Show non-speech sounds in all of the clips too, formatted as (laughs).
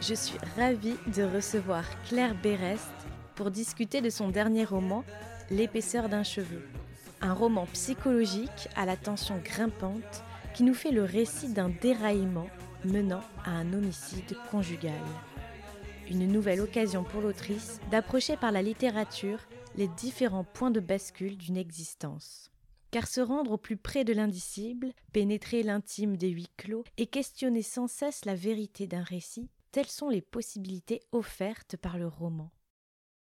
je suis ravie de recevoir Claire Berest pour discuter de son dernier roman, L'épaisseur d'un cheveu. Un roman psychologique à la tension grimpante qui nous fait le récit d'un déraillement menant à un homicide conjugal. Une nouvelle occasion pour l'autrice d'approcher par la littérature les différents points de bascule d'une existence. Car se rendre au plus près de l'indicible, pénétrer l'intime des huis clos et questionner sans cesse la vérité d'un récit, telles sont les possibilités offertes par le roman.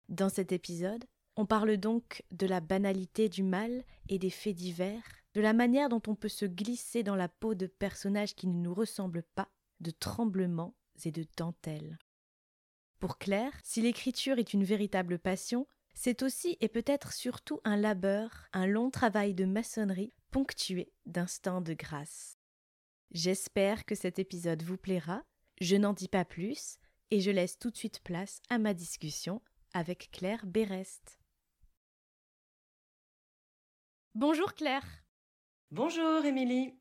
Dans cet épisode, on parle donc de la banalité du mal et des faits divers, de la manière dont on peut se glisser dans la peau de personnages qui ne nous ressemblent pas, de tremblements et de dentelles. Pour Claire, si l'écriture est une véritable passion, c'est aussi et peut-être surtout un labeur, un long travail de maçonnerie ponctué d'instants de grâce. J'espère que cet épisode vous plaira, je n'en dis pas plus, et je laisse tout de suite place à ma discussion avec Claire Berest. Bonjour Claire. Bonjour Émilie.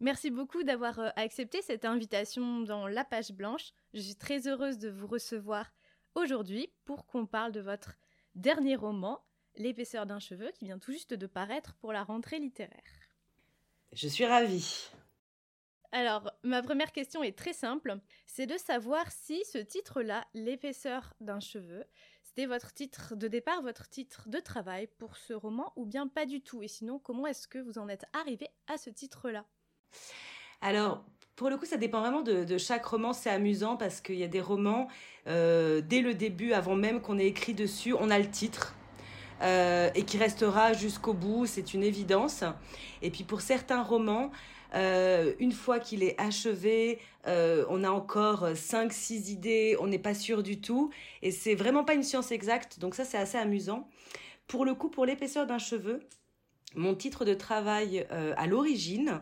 Merci beaucoup d'avoir euh, accepté cette invitation dans La Page Blanche. Je suis très heureuse de vous recevoir aujourd'hui pour qu'on parle de votre dernier roman, L'épaisseur d'un cheveu, qui vient tout juste de paraître pour la rentrée littéraire. Je suis ravie. Alors, ma première question est très simple, c'est de savoir si ce titre-là, L'épaisseur d'un cheveu, c'était votre titre de départ, votre titre de travail pour ce roman, ou bien pas du tout? Et sinon, comment est-ce que vous en êtes arrivé à ce titre-là? Alors, pour le coup, ça dépend vraiment de, chaque roman. C'est amusant parce qu'il y a des romans, euh, dès le début, avant même qu'on ait écrit dessus, on a le titre. Euh, et qui restera jusqu'au bout, c'est une évidence. Et puis pour certains romans, euh, une fois qu'il est achevé, euh, on a encore 5-6 idées, on n'est pas sûr du tout. Et c'est vraiment pas une science exacte, donc ça c'est assez amusant. Pour le coup, pour l'épaisseur d'un cheveu, mon titre de travail euh, à l'origine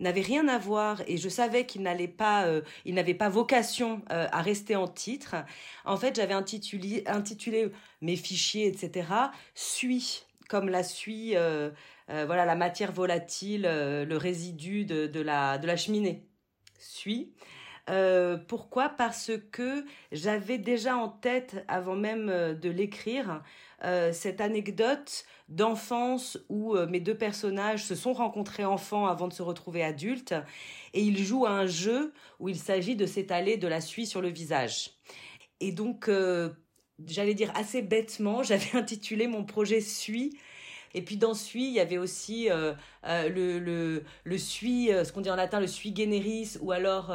n'avait rien à voir et je savais qu'il n'allait pas, il n'avait pas vocation à rester en titre. En fait, j'avais intitulé, intitulé mes fichiers, etc. Suis comme la suie euh, voilà la matière volatile, euh, le résidu de, la, cheminée. Suis. Euh, pourquoi? Parce que j'avais déjà en tête, avant même de l'écrire, cette anecdote d'enfance où mes deux personnages se sont rencontrés enfants avant de se retrouver adultes et ils jouent à un jeu où il s'agit de s'étaler de la suie sur le visage. Et donc, j'allais dire assez bêtement, (laughs) j'avais intitulé mon projet Suie et puis dans Suis, il y avait aussi euh, euh, le, le, le Suis, euh, ce qu'on dit en latin, le Suis generis, ou alors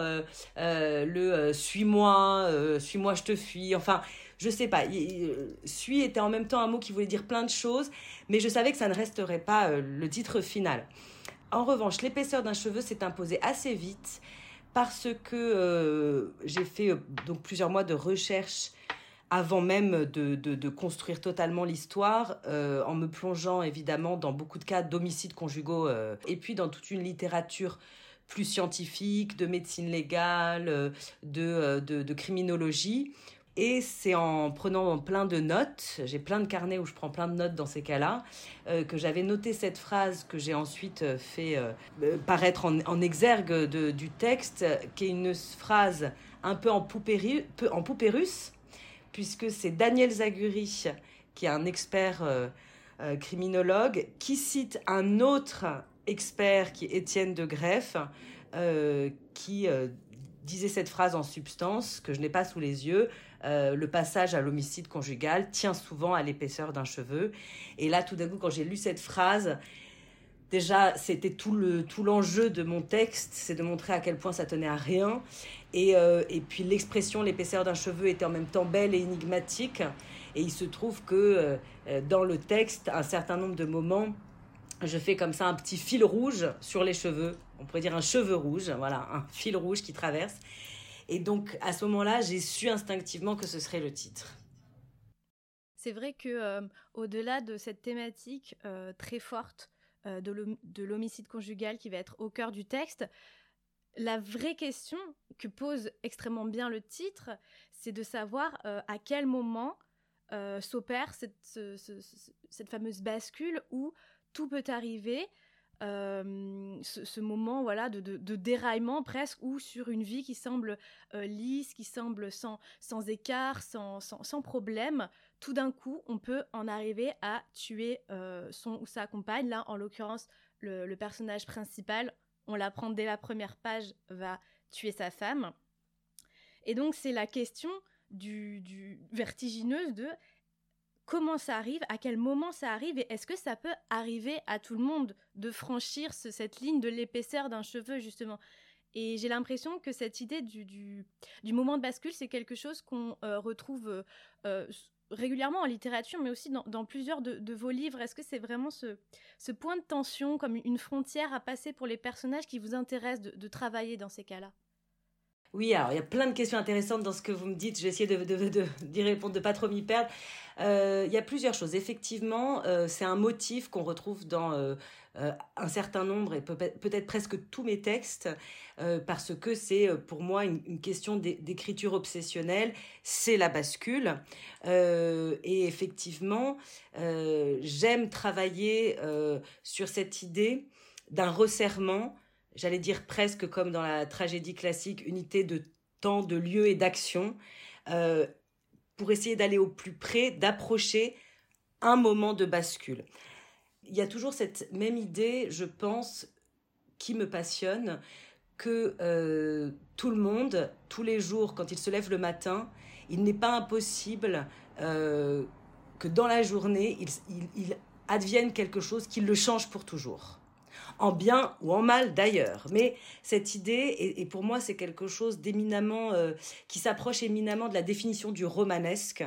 le Suis-moi, Suis-moi, je te fuis. Enfin, je sais pas. Suis était en même temps un mot qui voulait dire plein de choses, mais je savais que ça ne resterait pas le titre final. En revanche, l'épaisseur d'un cheveu s'est imposée assez vite parce que j'ai fait donc plusieurs mois de recherche avant même de, construire totalement l'histoire, euh, en me plongeant évidemment dans beaucoup de cas d'homicides conjugaux, euh, et puis dans toute une littérature plus scientifique, de médecine légale, euh, de, criminologie. Et c'est en prenant plein de notes, j'ai plein de carnets où je prends plein de notes dans ces cas-là, que j'avais noté cette phrase que j'ai ensuite fait paraître en, exergue du texte, qui est une phrase un peu en en poupée russe, puisque c'est Daniel Zaguri, qui est un expert euh, euh, criminologue, qui cite un autre expert qui est Étienne de Greff, euh, qui disait cette phrase en substance, que je n'ai pas sous les yeux, le passage à l'homicide conjugal tient souvent à l'épaisseur d'un cheveu. Et là, tout d'un coup, quand j'ai lu cette phrase, déjà, c'était tout le tout l'enjeu de mon texte, c'est de montrer à quel point ça tenait à rien. Et, euh, et puis l'expression l'épaisseur d'un cheveu était en même temps belle et énigmatique. Et il se trouve que euh, dans le texte, un certain nombre de moments, je fais comme ça un petit fil rouge sur les cheveux. On pourrait dire un cheveu rouge, voilà, un fil rouge qui traverse. Et donc à ce moment-là, j'ai su instinctivement que ce serait le titre. C'est vrai que au-delà de cette thématique très forte de l'homicide conjugal qui va être au cœur du texte, la vraie question que pose extrêmement bien le titre, c'est de savoir à quel moment s'opère cette, fameuse bascule où tout peut arriver, ce, moment voilà de, déraillement presque ou sur une vie qui semble lisse, qui semble sans, écart, sans, problème, tout d'un coup on peut en arriver à tuer son ou sa compagne. Là en l'occurrence le, personnage principal, on l'apprend dès la première page, va tuer sa femme. Et donc c'est la question du, vertigineuse de comment ça arrive, à quel moment ça arrive, et est-ce que ça peut arriver à tout le monde de franchir cette ligne de l'épaisseur d'un cheveu, justement et j'ai l'impression que cette idée du, moment de bascule, c'est quelque chose qu'on euh, retrouve euh, euh, régulièrement en littérature, mais aussi dans, plusieurs de, vos livres. Est-ce que c'est vraiment ce, point de tension, comme une frontière à passer pour les personnages qui vous intéressent de travailler dans ces cas-là? Oui, alors il y a plein de questions intéressantes dans ce que vous me dites. Je vais essayer de, (laughs) d'y répondre, de pas trop m'y perdre. Euh, il y a plusieurs choses. Effectivement, euh, c'est un motif qu'on retrouve dans euh, un certain nombre et peut-être presque tous mes textes, parce que c'est pour moi une, question d'écriture obsessionnelle. C'est la bascule. et effectivement, j'aime travailler sur cette idée d'un resserrement j'allais dire presque comme dans la tragédie classique, unité de temps, de lieu et d'action, euh, pour essayer d'aller au plus près, d'approcher un moment de bascule. Il y a toujours cette même idée, je pense, qui me passionne, que euh, tout le monde, tous les jours, quand il se lève le matin, il n'est pas impossible euh, que dans la journée, il advienne quelque chose qui le change pour toujours en bien ou en mal d'ailleurs. Mais cette idée, et, pour moi, c'est quelque chose d'éminemment, euh, qui s'approche éminemment de la définition du romanesque.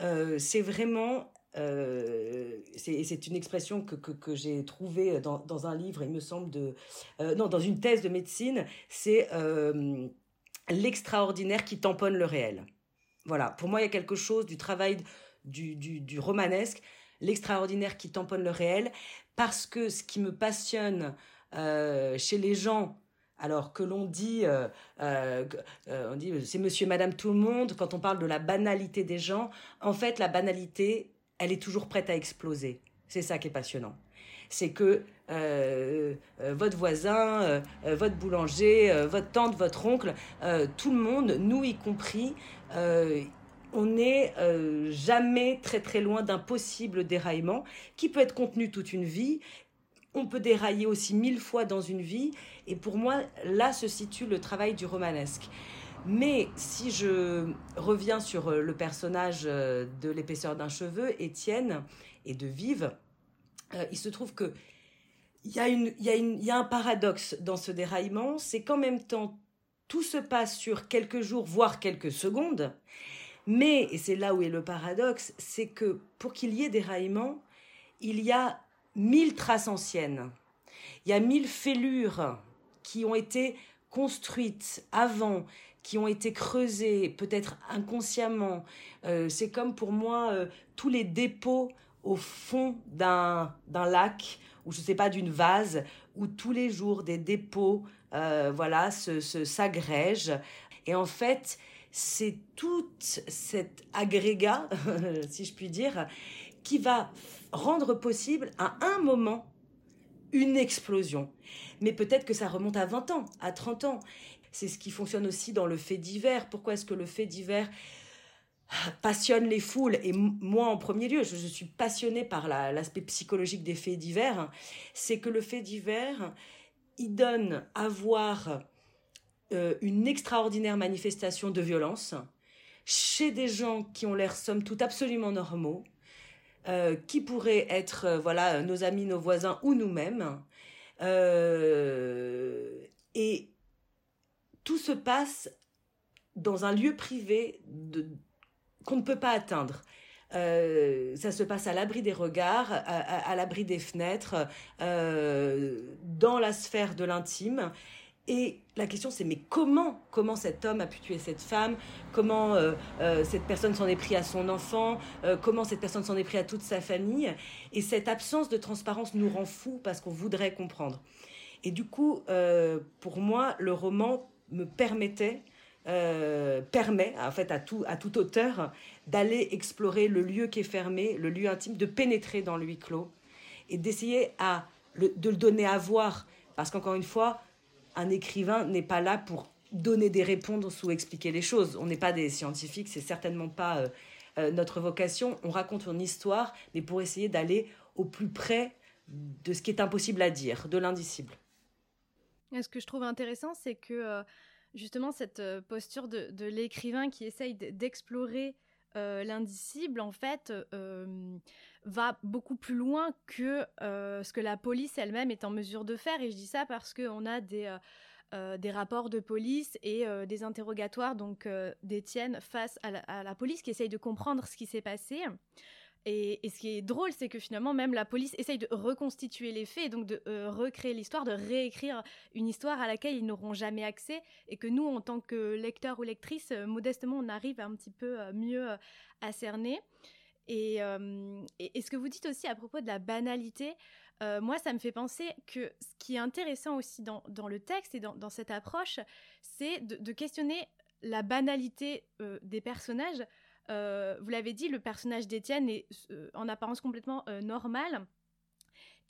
Euh, c'est vraiment euh, c'est une expression que, que, j'ai trouvée dans, dans, un livre, il me semble, de, non, dans une thèse de médecine, c'est l'extraordinaire qui tamponne le réel. Voilà, pour moi, il y a quelque chose du travail du, du, du romanesque l'extraordinaire qui tamponne le réel, parce que ce qui me passionne euh, chez les gens, alors que l'on dit, euh, euh, on dit c'est monsieur madame tout le monde, quand on parle de la banalité des gens, en fait la banalité, elle est toujours prête à exploser. C'est ça qui est passionnant. C'est que votre voisin, votre boulanger, votre tante, votre oncle, tout le monde, nous y compris, on n'est euh, jamais très très loin d'un possible déraillement qui peut être contenu toute une vie. On peut dérailler aussi mille fois dans une vie. Et pour moi, là se situe le travail du romanesque. Mais si je reviens sur euh, le personnage euh, de l'épaisseur d'un cheveu, Étienne, et de Vive, il se trouve que il y, a y a un paradoxe dans ce déraillement, c'est qu'en même temps, tout se passe sur quelques jours, voire quelques secondes, mais, et c'est là où est le paradoxe, c'est que pour qu'il y ait des raillements, il y a mille traces anciennes. Il y a mille fêlures qui ont été construites avant, qui ont été creusées, peut-être inconsciemment. Euh, c'est comme pour moi euh, tous les dépôts au fond d'un lac ou je sais pas d'une vase où tous les jours des dépôts euh, voilà se s'agrègent et en fait c'est tout cet agrégat, (laughs) si je puis dire, qui va rendre possible à un moment une explosion. Mais peut-être que ça remonte à 20 ans, à 30 ans. C'est ce qui fonctionne aussi dans le fait divers. Pourquoi est-ce que le fait divers passionne les foules et moi en premier lieu, je, suis passionnée par l'aspect psychologique des faits divers, c'est que le fait divers, il donne à voir euh, une extraordinaire manifestation de violence chez des gens qui ont l'air somme toute absolument normaux, euh, qui pourraient être euh, voilà nos amis, nos voisins ou nous-mêmes. et tout se passe dans un lieu privé qu'on ne peut pas atteindre. ça se passe à l'abri des regards, à l'abri des fenêtres, dans la sphère de l'intime. Et la question c'est mais comment comment cet homme a pu tuer cette femme? Comment euh, euh, cette personne s'en est pris à son enfant? Euh, Comment cette personne s'en est pris à toute sa famille? Et cette absence de transparence nous rend fous parce qu'on voudrait comprendre. Et du coup, pour moi, le roman me permettait permet en fait à tout, à auteur d'aller explorer le lieu qui est fermé, le lieu intime, de pénétrer dans le huis clos et d'essayer à de le donner à voir. Parce qu'encore une fois, un écrivain n'est pas là pour donner des réponses ou expliquer les choses. On n'est pas des scientifiques, c'est certainement pas euh, euh, notre vocation. On raconte une histoire, mais pour essayer d'aller au plus près de ce qui est impossible à dire, de l'indicible. Ce que je trouve intéressant, c'est que euh, justement cette posture de, l'écrivain qui essaye d'explorer l'indicible, en fait, va beaucoup plus loin que euh, ce que la police elle-même est en mesure de faire. Et je dis ça parce qu'on a des, euh, euh, des rapports de police et des interrogatoires donc d'Étienne face à la, police qui essaye de comprendre ce qui s'est passé. Et, ce qui est drôle, c'est que finalement, même la police essaye de reconstituer les faits, donc de recréer l'histoire, de réécrire une histoire à laquelle ils n'auront jamais accès, et que nous, en tant que lecteurs ou lectrices, modestement, on arrive un petit peu mieux à cerner. Euh, et, ce que vous dites aussi à propos de la banalité, euh, moi, ça me fait penser que ce qui est intéressant aussi dans, le texte et dans, cette approche, c'est de, questionner la banalité euh, des personnages. Vous l'avez dit, le personnage d'Étienne est en apparence complètement normal.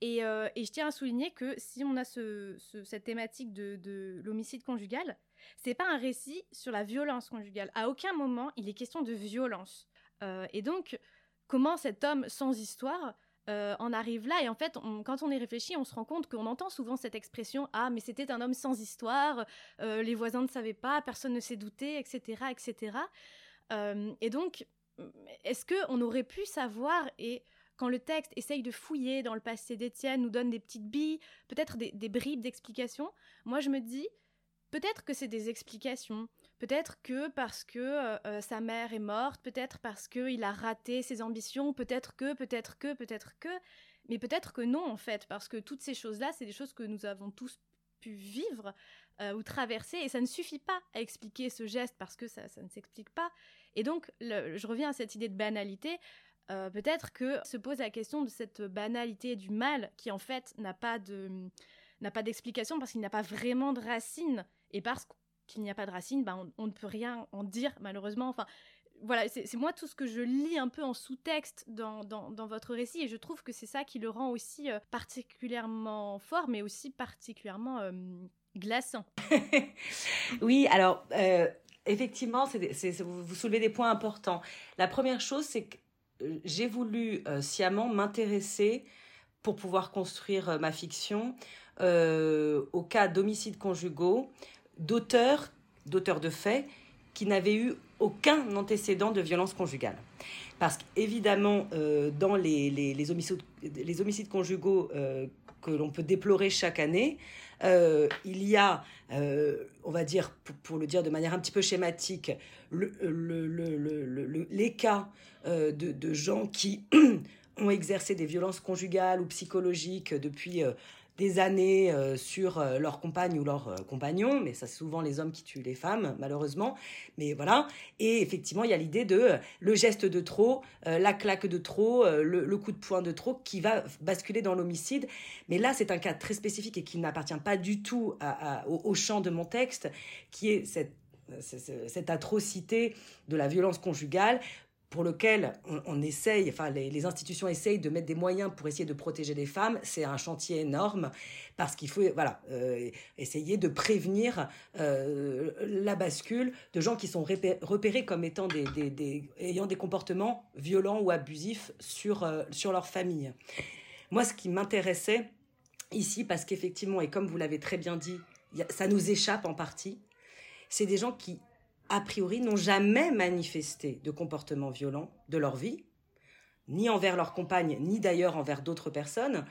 Et, je tiens à souligner que si on a cette thématique de, de l'homicide conjugal, c'est pas un récit sur la violence conjugale. À aucun moment il est question de violence. et donc, comment cet homme sans histoire euh, en arrive là? Et en fait, quand on y réfléchit, on se rend compte qu'on entend souvent cette expression Ah, mais c'était un homme sans histoire, euh, les voisins ne savaient pas, personne ne s'est douté, etc. etc. Euh, et donc, est-ce qu'on aurait pu savoir et quand le texte essaye de fouiller dans le passé d'Étienne, nous donne des petites billes, peut-être des, bribes d'explications, moi je me dis, peut-être que c'est des explications, Peut-être que parce que euh, euh, sa mère est morte, peut-être parce qu'il a raté ses ambitions, peut-être que, peut-être que, peut-être que, mais peut-être que non en fait, parce que toutes ces choses-là, c'est des choses que nous avons tous pu vivre ou traverser, et ça ne suffit pas à expliquer ce geste parce que ça ne s'explique pas. Et donc, je reviens à cette idée de banalité. peut-être que se pose la question de cette banalité du mal qui en fait n'a pas de n'a pas d'explication parce qu'il n'a pas vraiment de racines et parce qu'il n'y a pas de racines, ben on, ne peut rien en dire malheureusement. Enfin, voilà, c'est moi tout ce que je lis un peu en sous-texte dans, dans, votre récit et je trouve que c'est ça qui le rend aussi euh, particulièrement fort, mais aussi particulièrement euh, glaçant. (laughs) oui, alors euh, effectivement, vous soulevez des points importants. La première chose, c'est que j'ai voulu sciemment m'intéresser pour pouvoir construire ma fiction au cas d'homicides conjugaux d'auteurs, d'auteurs de faits, qui n'avaient eu aucun antécédent de violence conjugale. Parce qu'évidemment, euh, dans les, homicides, conjugaux euh, que l'on peut déplorer chaque année, euh, il y a, on va dire, pour, le dire de manière un petit peu schématique, le, les cas de, de, gens qui (clears throat) ont exercé des violences conjugales ou psychologiques depuis des années euh, sur euh, leur compagne ou leur euh, compagnon, mais ça c'est souvent les hommes qui tuent les femmes, malheureusement. Mais voilà. Et effectivement, il y a l'idée de le geste de trop, la claque de trop, le, coup de poing de trop qui va basculer dans l'homicide. Mais là, c'est un cas très spécifique et qui n'appartient pas du tout au, champ de mon texte, qui est cette atrocité de la violence conjugale pour lequel on, essaye, enfin les, institutions essayent de mettre des moyens pour essayer de protéger les femmes, c'est un chantier énorme parce qu'il faut voilà euh, essayer de prévenir euh, la bascule de gens qui sont repérés comme étant ayant des comportements violents ou abusifs sur euh, sur leur famille. Moi, ce qui m'intéressait ici, parce qu'effectivement, et comme vous l'avez très bien dit, ça nous échappe en partie, c'est des gens qui a priori, n'ont jamais manifesté de comportement violent de leur vie, ni envers leur compagne, ni d'ailleurs envers d'autres personnes,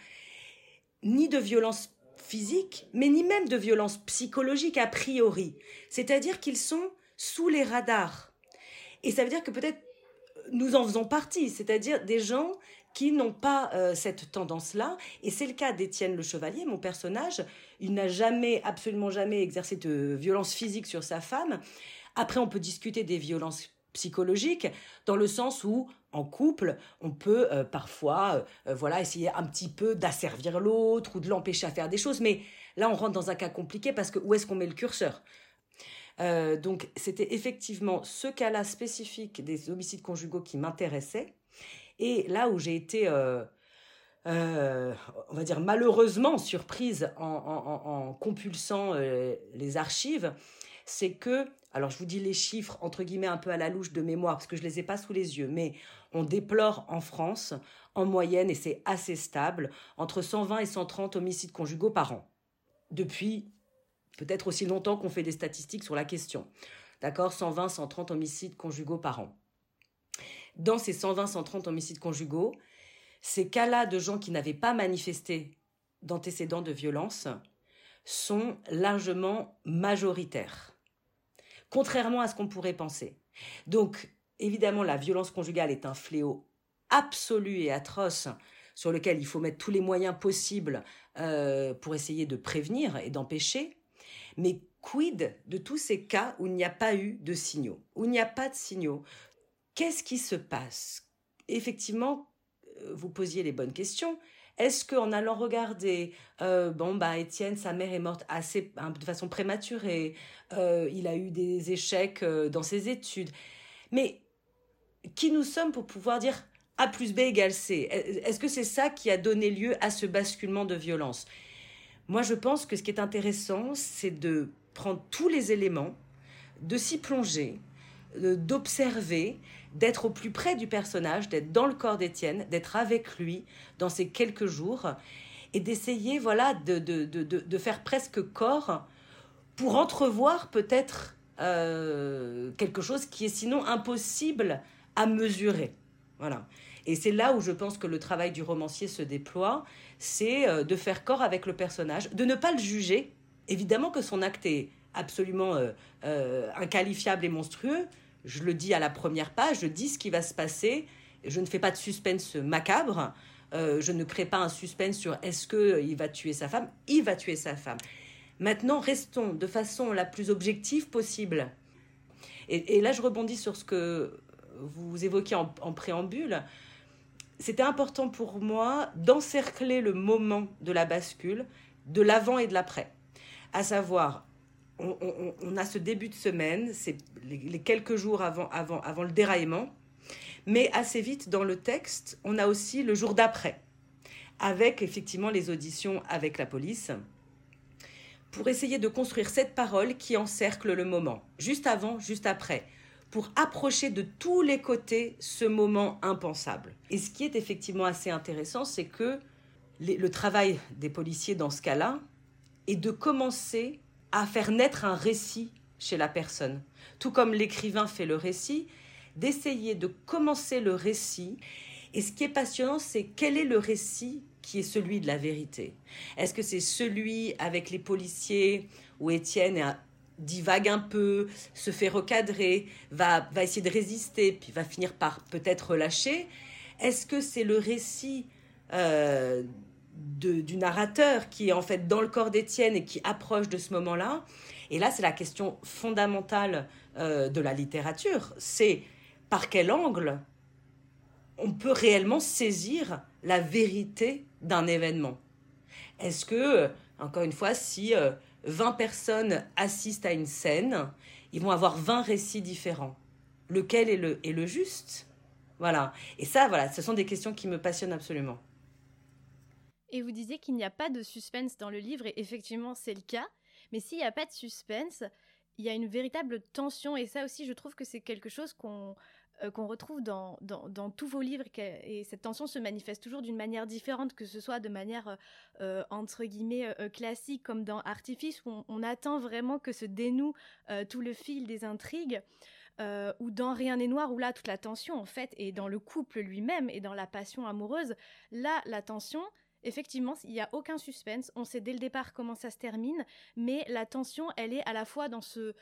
ni de violence physique, mais ni même de violence psychologique a priori. C'est-à-dire qu'ils sont sous les radars. Et ça veut dire que peut-être nous en faisons partie, c'est-à-dire des gens qui n'ont pas euh, cette tendance-là. Et c'est le cas d'Étienne le Chevalier, mon personnage. Il n'a jamais, absolument jamais exercé de violence physique sur sa femme. Après, on peut discuter des violences psychologiques dans le sens où en couple, on peut euh, parfois euh, voilà essayer un petit peu d'asservir l'autre ou de l'empêcher à faire des choses mais là on rentre dans un cas compliqué parce que où est-ce qu'on met le curseur? Donc c'était effectivement ce cas-là spécifique des homicides conjugaux qui m'intéressait. Et là où j'ai été, euh, euh, on va dire malheureusement surprise en, compulsant euh, les archives, c'est que, alors je vous dis les chiffres entre guillemets un peu à la louche de mémoire parce que je les ai pas sous les yeux, mais on déplore en France en moyenne et c'est assez stable entre 120 et 130 homicides conjugaux par an. Depuis peut-être aussi longtemps qu'on fait des statistiques sur la question. D'accord? 120, 130 homicides conjugaux par an. Dans ces 120-130 homicides conjugaux, ces cas-là de gens qui n'avaient pas manifesté d'antécédents de violence sont largement majoritaires, contrairement à ce qu'on pourrait penser. Donc, évidemment, la violence conjugale est un fléau absolu et atroce sur lequel il faut mettre tous les moyens possibles euh, pour essayer de prévenir et d'empêcher. Mais quid de tous ces cas où il n'y a pas eu de signaux, où il n'y a pas de signaux, Qu'est-ce qui se passe? Effectivement, euh, vous posiez les bonnes questions. Est-ce qu'en allant regarder, euh, bon bah Étienne, sa mère est morte assez hein, de façon prématurée, euh, il a eu des échecs dans ses études, mais qui nous sommes pour pouvoir dire A plus B égale C? Est-ce que c'est ça qui a donné lieu à ce basculement de violence? Moi, je pense que ce qui est intéressant, c'est de prendre tous les éléments, de s'y plonger, d'observer, d'être au plus près du personnage, d'être dans le corps d'Étienne, d'être avec lui dans ces quelques jours et d'essayer voilà de, de, de, de, faire presque corps pour entrevoir peut-être euh, quelque chose qui est sinon impossible à mesurer. Voilà. Et c'est là où je pense que le travail du romancier se déploie, c'est euh, de faire corps avec le personnage, de ne pas le juger. Évidemment que son acte est absolument euh, inqualifiable et monstrueux, je le dis à la première page, je dis ce qui va se passer, je ne fais pas de suspense macabre, euh, je ne crée pas un suspense sur est-ce qu'il va tuer sa femme, il va tuer sa femme. Maintenant, restons de façon la plus objective possible. Et, là, je rebondis sur ce que vous évoquiez en, préambule. C'était important pour moi d'encercler le moment de la bascule, de l'avant et de l'après. À savoir, on, a ce début de semaine, c'est les, quelques jours avant, le déraillement, mais assez vite dans le texte, on a aussi le jour d'après, avec effectivement les auditions avec la police, pour essayer de construire cette parole qui encercle le moment, juste avant, juste après, pour approcher de tous les côtés ce moment impensable. Et ce qui est effectivement assez intéressant, c'est que le travail des policiers dans ce cas-là est de commencer à faire naître un récit chez la personne. Tout comme l'écrivain fait le récit, d'essayer de commencer le récit. Et ce qui est passionnant, c'est quel est le récit qui est celui de la vérité. Est-ce que c'est celui avec les policiers où Étienne divague un peu, se fait recadrer, va, va essayer de résister, puis va finir par peut-être relâcher Est-ce que c'est le récit euh, du narrateur qui est en fait dans le corps d'Étienne et qui approche de ce moment-là. Et là, c'est la question fondamentale euh, de la littérature. C'est par quel angle on peut réellement saisir la vérité d'un événement? Est-ce que, encore une fois, si 20 euh, personnes assistent à une scène, ils vont avoir 20 récits différents? Lequel est le, est le juste? Voilà. Et ça, voilà, ce sont des questions qui me passionnent absolument. Et vous disiez qu'il n'y a pas de suspense dans le livre, et effectivement c'est le cas. Mais s'il n'y a pas de suspense, il y a une véritable tension, et ça aussi je trouve que c'est quelque chose qu'on euh, qu'on retrouve dans, dans, tous vos livres, et cette tension se manifeste toujours d'une manière différente, que ce soit de manière euh, entre guillemets euh, classique, comme dans Artifice, où on, attend vraiment que se dénoue tout le fil des intrigues. ou dans Rien n'est noir, où là toute la tension en fait est dans le couple lui-même et dans la passion amoureuse. Là, la tension, Effectivement, il n'y a aucun suspense, on sait dès le départ comment ça se termine, mais la tension, elle est à la fois dans ce,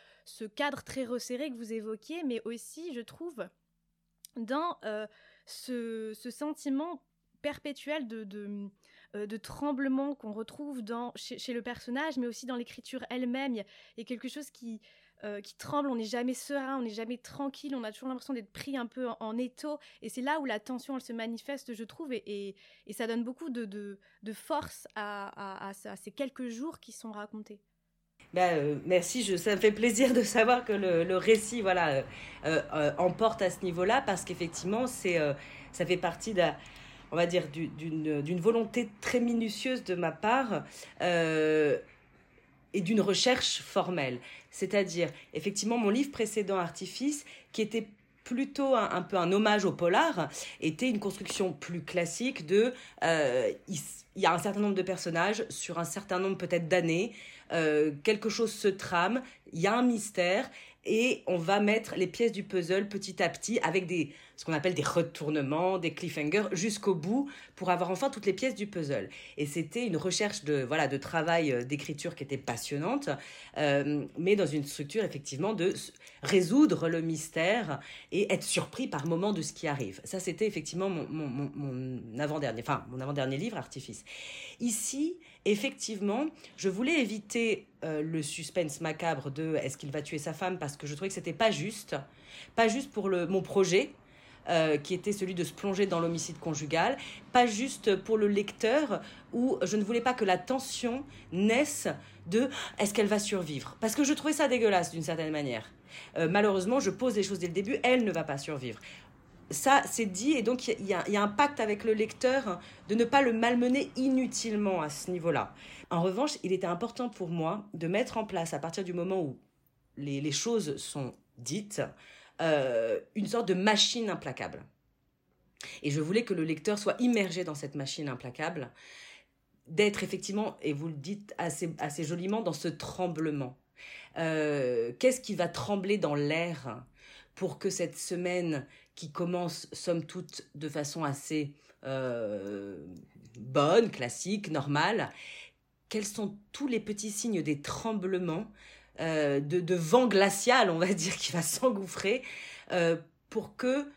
cadre très resserré que vous évoquiez, mais aussi, je trouve, dans euh, ce, sentiment perpétuel de, de tremblement qu'on retrouve chez, le personnage, mais aussi dans l'écriture elle-même. Il y, a quelque chose qui, qui tremble, on n'est jamais serein, on n'est jamais tranquille, on a toujours l'impression d'être pris un peu en, étau. Et c'est là où la tension, se manifeste, je trouve, et, ça donne beaucoup de, force à, ces quelques jours qui sont racontés. Bah, euh, merci, ça me fait plaisir de savoir que le, récit voilà, euh, euh, emporte à ce niveau-là, parce qu'effectivement, c'est, ça fait partie d'un on va dire, d'une volonté très minutieuse de ma part et d'une recherche formelle. C'est-à-dire, effectivement, mon livre précédent, Artifice, qui était plutôt un, peu un hommage au polar, était une construction plus classique de... il, y a un certain nombre de personnages sur un certain nombre peut-être d'années euh, quelque chose se trame, il y a un mystère et on va mettre les pièces du puzzle petit à petit avec des ce qu'on appelle des retournements, des cliffhangers jusqu'au bout pour avoir enfin toutes les pièces du puzzle. Et c'était une recherche de voilà de travail euh, d'écriture qui était passionnante, euh, mais dans une structure effectivement de résoudre le mystère et être surpris par moment de ce qui arrive. Ça c'était effectivement mon, mon, mon avant dernier, enfin mon avant dernier livre Artifice. Ici effectivement, je voulais éviter euh, le suspense macabre de est-ce qu'il va tuer sa femme? parce que je trouvais que c'était pas juste, pas juste pour le, mon projet. Euh, qui était celui de se plonger dans l'homicide conjugal, pas juste pour le lecteur, où je ne voulais pas que la tension naisse de est-ce qu'elle va survivre? Parce que je trouvais ça dégueulasse d'une certaine manière. Euh, malheureusement, je pose les choses dès le début, elle ne va pas survivre ça, c'est dit, et donc il y, a un pacte avec le lecteur de ne pas le malmener inutilement à ce niveau-là. En revanche, il était important pour moi de mettre en place, à partir du moment où les, choses sont dites, euh, une sorte de machine implacable. Et je voulais que le lecteur soit immergé dans cette machine implacable, d'être effectivement, et vous le dites assez, joliment, dans ce tremblement. Euh, qu'est-ce qui va trembler dans l'air pour que cette semaine qui commence somme toute de façon assez euh, bonne, classique, normale, quels sont tous les petits signes des tremblements, euh, de, vent glacial, on va dire, qui va s'engouffrer, euh, pour que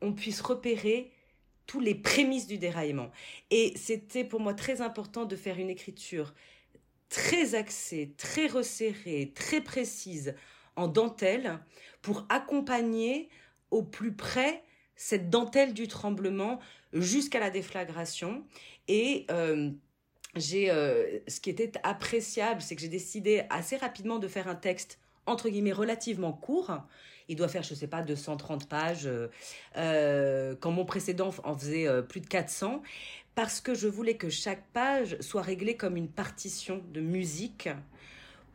on puisse repérer tous les prémices du déraillement? Et c'était pour moi très important de faire une écriture très axée, très resserrée, très précise, en dentelle, pour accompagner au plus près cette dentelle du tremblement jusqu'à la déflagration. Et euh, j'ai, euh, ce qui était appréciable, c'est que j'ai décidé assez rapidement de faire un texte entre guillemets relativement court. Il doit faire, je sais pas, 230 pages, euh, quand mon précédent en faisait plus de 400, parce que je voulais que chaque page soit réglée comme une partition de musique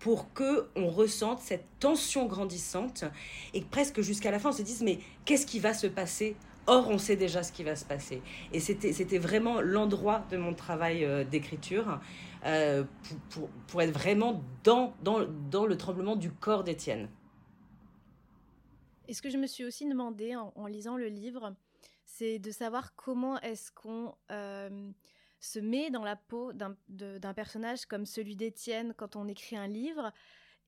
pour que on ressente cette tension grandissante et presque jusqu'à la fin on se dise mais qu'est-ce qui va se passer? Or, on sait déjà ce qui va se passer. Et c'était, vraiment l'endroit de mon travail euh, d'écriture euh, pour, pour, être vraiment dans, dans, dans le tremblement du corps d'Étienne. Et ce que je me suis aussi demandé en, lisant le livre, c'est de savoir comment est-ce qu'on euh, se met dans la peau d'un personnage comme celui d'Étienne quand on écrit un livre.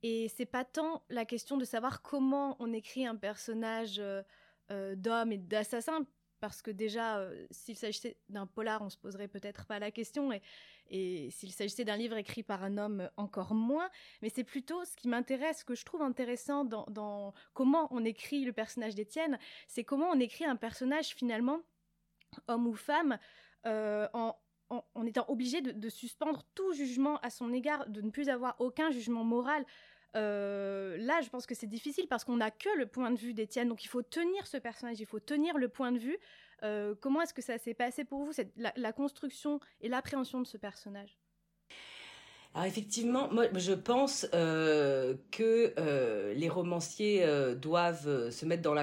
Et c'est pas tant la question de savoir comment on écrit un personnage euh, euh, d'homme et d'assassin, parce que déjà, euh, s'il s'agissait d'un polar, on se poserait peut-être pas la question, et, et s'il s'agissait d'un livre écrit par un homme, encore moins. Mais c'est plutôt ce qui m'intéresse, ce que je trouve intéressant dans, dans comment on écrit le personnage d'Étienne, c'est comment on écrit un personnage finalement, homme ou femme, en, en, étant obligé de, suspendre tout jugement à son égard, de ne plus avoir aucun jugement moral. Euh, là, je pense que c'est difficile parce qu'on n'a que le point de vue d'Étienne, donc il faut tenir ce personnage, il faut tenir le point de vue. Euh, comment est-ce que ça s'est passé pour vous, la, construction et l'appréhension de ce personnage? Alors effectivement, moi je pense euh, que les romanciers doivent se mettre dans,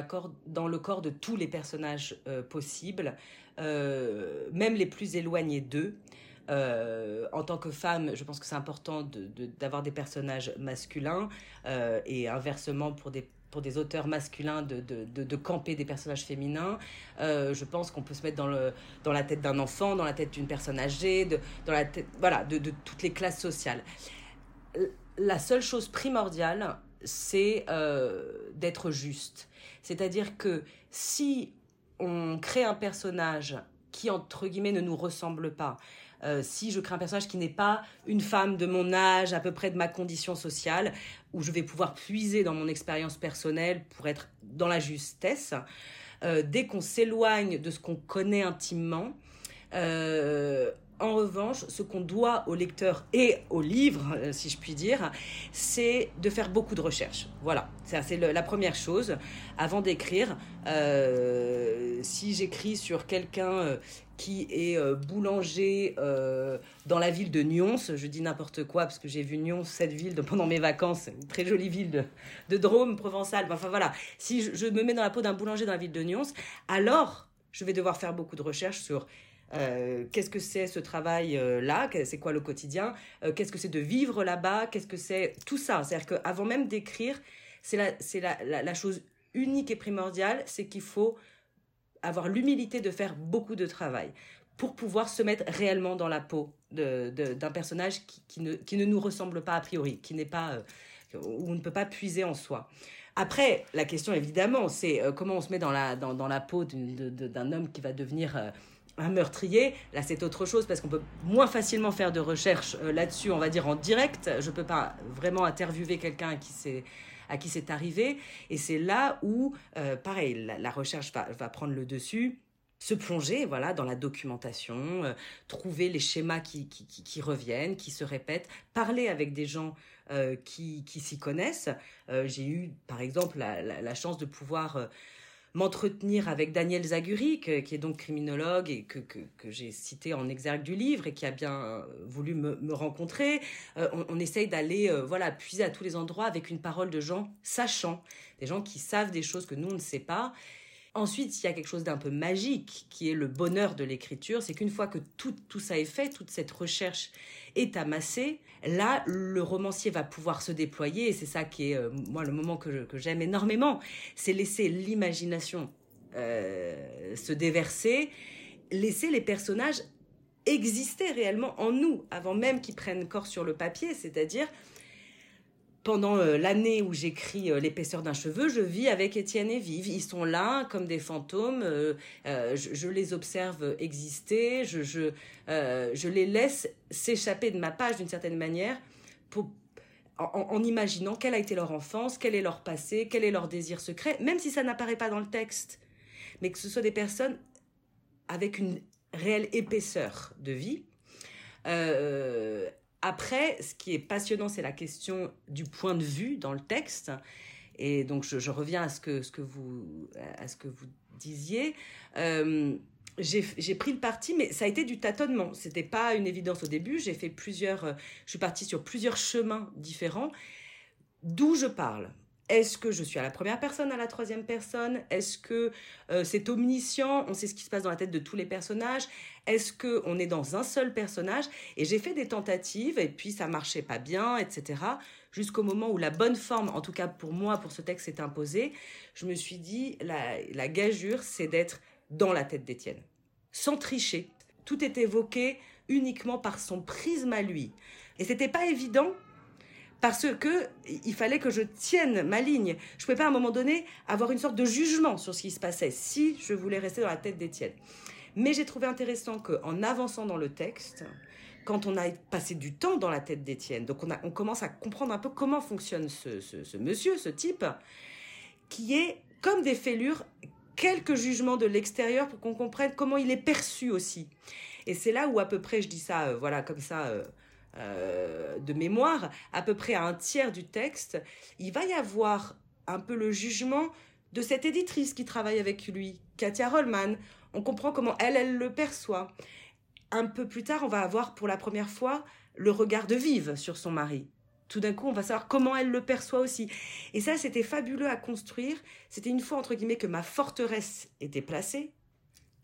le corps de tous les personnages possibles. Euh, même les plus éloignés d'eux. Euh, en tant que femme, je pense que c'est important d'avoir de, des personnages masculins euh, et inversement pour des pour des auteurs masculins de, de, camper des personnages féminins. je pense qu'on peut se mettre dans, le, dans la tête d'un enfant, dans la tête d'une personne âgée, de, dans la tête, voilà, de, toutes les classes sociales. La seule chose primordiale, c'est d'être juste. C'est-à-dire que si on crée un personnage qui, entre guillemets, ne nous ressemble pas. Euh, si je crée un personnage qui n'est pas une femme de mon âge, à peu près de ma condition sociale, où je vais pouvoir puiser dans mon expérience personnelle pour être dans la justesse, euh, dès qu'on s'éloigne de ce qu'on connaît intimement, euh, en revanche, ce qu'on doit au lecteur et au livre, euh, si je puis dire, c'est de faire beaucoup de recherches. Voilà, c'est la première chose. Avant d'écrire, euh, si j'écris sur quelqu'un euh, qui est boulanger dans la ville de Nyons, je dis n'importe quoi parce que j'ai vu Nyons, cette ville, pendant mes vacances, une très jolie ville de, Drôme, provençale. Enfin voilà, si je, je me mets dans la peau d'un boulanger dans la ville de Nyons, alors je vais devoir faire beaucoup de recherches sur euh, qu'est-ce que c'est ce travail-là C'est quoi le quotidien? Euh, Qu'est-ce que c'est de vivre là-bas? Qu'est-ce que c'est tout ça? C'est-à-dire qu'avant même d'écrire, c'est la, chose unique et primordiale, c'est qu'il faut avoir l'humilité de faire beaucoup de travail pour pouvoir se mettre réellement dans la peau d'un personnage qui, ne, nous ressemble pas a priori, qui n'est pas euh, où on ne peut pas puiser en soi. Après, la question évidemment, c'est comment on se met dans la peau d'un homme qui va devenir un meurtrier, là c'est autre chose parce qu'on peut moins facilement faire de recherche euh, là-dessus, on va dire en direct. Je peux pas vraiment interviewer quelqu'un qui c'est à qui c'est arrivé, et c'est là où, euh, pareil, la, recherche va, va, prendre le dessus se plonger voilà dans la documentation, euh, trouver les schémas qui, qui, reviennent, qui se répètent, parler avec des gens qui, s'y connaissent. J'ai eu par exemple la chance de pouvoir m'entretenir avec Daniel Zaguri, qui est donc criminologue et que, que, j'ai cité en exergue du livre et qui a bien euh, voulu me, rencontrer. Euh, on, essaye d'aller euh, voilà puiser à tous les endroits avec une parole de gens sachants, des gens qui savent des choses que nous ne sait pas Ensuite, il y a quelque chose d'un peu magique qui est le bonheur de l'écriture, c'est qu'une fois que tout, tout ça est fait, toute cette recherche est amassée, là, le romancier va pouvoir se déployer, et c'est ça qui est, euh, moi, le moment que, j'aime énormément, c'est laisser l'imagination euh, se déverser, laisser les personnages exister réellement en nous, avant même qu'ils prennent corps sur le papier, c'est-à-dire pendant euh, l'année où j'écris euh, L'épaisseur d'un cheveu, je vis avec Étienne et Vive. Ils sont là comme des fantômes. Euh, je, les observe exister. Je, les laisse s'échapper de ma page d'une certaine manière en, imaginant quelle a été leur enfance, quel est leur passé, quel est leur désir secret, même si ça n'apparaît pas dans le texte. Mais que ce soit des personnes avec une réelle épaisseur de vie. Après, ce qui est passionnant, c'est la question du point de vue dans le texte. Et donc, je, reviens à ce que, vous, disiez. Euh, j'ai pris le parti, mais ça a été du tâtonnement. C'était pas une évidence au début. J'ai fait plusieurs, je suis partie sur plusieurs chemins différents. D'où je parle? Est-ce que je suis à la première personne, à la troisième personne? Est-ce que euh, c'est omniscient? On sait ce qui se passe dans la tête de tous les personnages. Est-ce que on est dans un seul personnage? Et j'ai fait des tentatives et puis ça marchait pas bien, etc. Jusqu'au moment où la bonne forme, en tout cas pour moi, pour ce texte, s'est imposée. Je me suis dit la, la gageure, c'est d'être dans la tête d'Étienne, sans tricher. Tout est évoqué uniquement par son prisme à lui. Et c'était pas évident parce que il fallait que je tienne ma ligne. Je pouvais pas à un moment donné avoir une sorte de jugement sur ce qui se passait si je voulais rester dans la tête d'Étienne. Mais j'ai trouvé intéressant qu'en avançant dans le texte, quand on a passé du temps dans la tête d'Étienne, donc on, commence à comprendre un peu comment fonctionne ce monsieur, ce type, qui est comme des fêlures, quelques jugements de l'extérieur pour qu'on comprenne comment il est perçu aussi. Et c'est là où à peu près je dis ça, euh, voilà, comme ça. Euh, euh, de mémoire, à peu près à un tiers du texte, il va y avoir un peu le jugement de cette éditrice qui travaille avec lui, Katia Rollman. On comprend comment elle, elle le perçoit. Un peu plus tard, on va avoir pour la première fois le regard de Vive sur son mari. Tout d'un coup, on va savoir comment elle le perçoit aussi. Et ça, c'était fabuleux à construire. C'était une fois, entre guillemets, que ma forteresse était placée.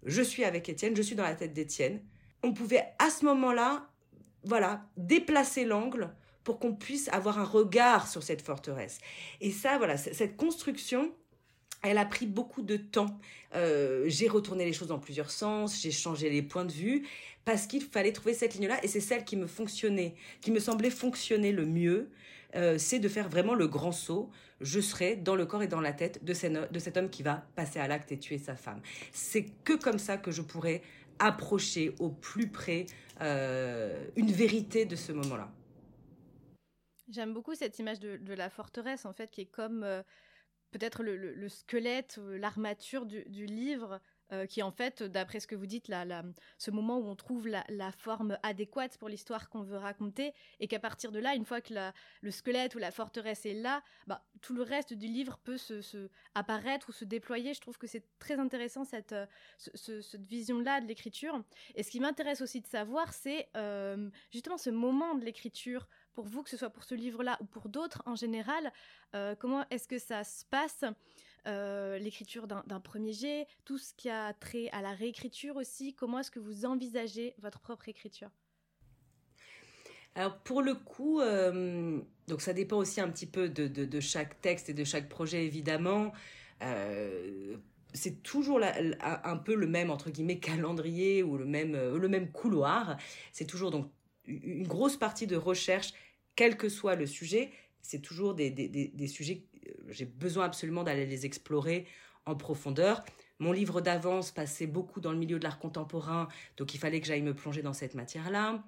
Je suis avec Étienne, je suis dans la tête d'Étienne. On pouvait, à ce moment-là, voilà, déplacer l'angle pour qu'on puisse avoir un regard sur cette forteresse. Et ça, voilà, cette construction, elle a pris beaucoup de temps. Euh, j'ai retourné les choses dans plusieurs sens, j'ai changé les points de vue parce qu'il fallait trouver cette ligne-là et c'est celle qui me fonctionnait, qui me semblait fonctionner le mieux. Euh, c'est de faire vraiment le grand saut. Je serai dans le corps et dans la tête de, de cet homme qui va passer à l'acte et tuer sa femme. C'est que comme ça que je pourrais approcher au plus près une vérité de ce moment-là. J'aime beaucoup cette image de, la forteresse, en fait, qui est comme peut-être le, squelette, l'armature du, livre euh, qui en fait, d'après ce que vous dites, ce moment où on trouve la, forme adéquate pour l'histoire qu'on veut raconter, et qu'à partir de là, une fois que le squelette ou la forteresse est là, bah, tout le reste du livre peut se, apparaître ou se déployer. Je trouve que c'est très intéressant cette, euh, vision-là de l'écriture. Et ce qui m'intéresse aussi de savoir, c'est euh, justement ce moment de l'écriture pour vous, que ce soit pour ce livre-là ou pour d'autres en général. comment est-ce que ça se passe? Euh, l'écriture d'un premier jet, tout ce qui a trait à la réécriture aussi. Comment est-ce que vous envisagez votre propre écriture? Alors pour le coup, euh, donc ça dépend aussi un petit peu de, chaque texte et de chaque projet évidemment. Euh, c'est toujours un peu le même entre guillemets calendrier ou le même le même couloir. C'est toujours donc une grosse partie de recherche, quel que soit le sujet. C'est toujours des, des, des sujets j'ai besoin absolument d'aller les explorer en profondeur. Mon livre d'avance passait beaucoup dans le milieu de l'art contemporain, donc il fallait que j'aille me plonger dans cette matière-là.